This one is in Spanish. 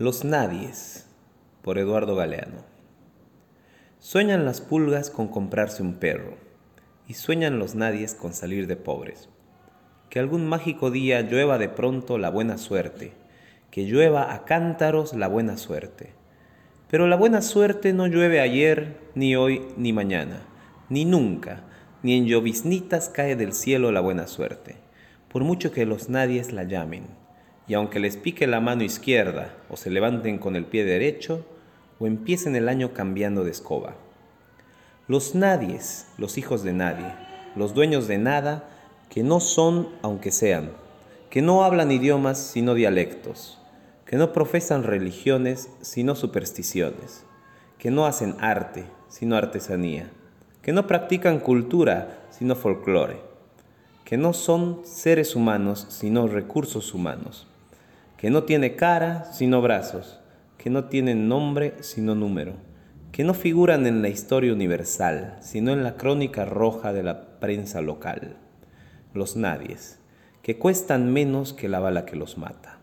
Los Nadies, por Eduardo Galeano. Sueñan las pulgas con comprarse un perro, y sueñan los nadies con salir de pobres. Que algún mágico día llueva de pronto la buena suerte, que llueva a cántaros la buena suerte. Pero la buena suerte no llueve ayer, ni hoy, ni mañana, ni nunca, ni en lloviznitas cae del cielo la buena suerte, por mucho que los nadies la llamen y aunque les pique la mano izquierda o se levanten con el pie derecho o empiecen el año cambiando de escoba. Los nadies, los hijos de nadie, los dueños de nada, que no son aunque sean, que no hablan idiomas sino dialectos, que no profesan religiones sino supersticiones, que no hacen arte sino artesanía, que no practican cultura sino folclore, que no son seres humanos sino recursos humanos que no tiene cara sino brazos, que no tienen nombre sino número, que no figuran en la historia universal, sino en la crónica roja de la prensa local, los nadies, que cuestan menos que la bala que los mata.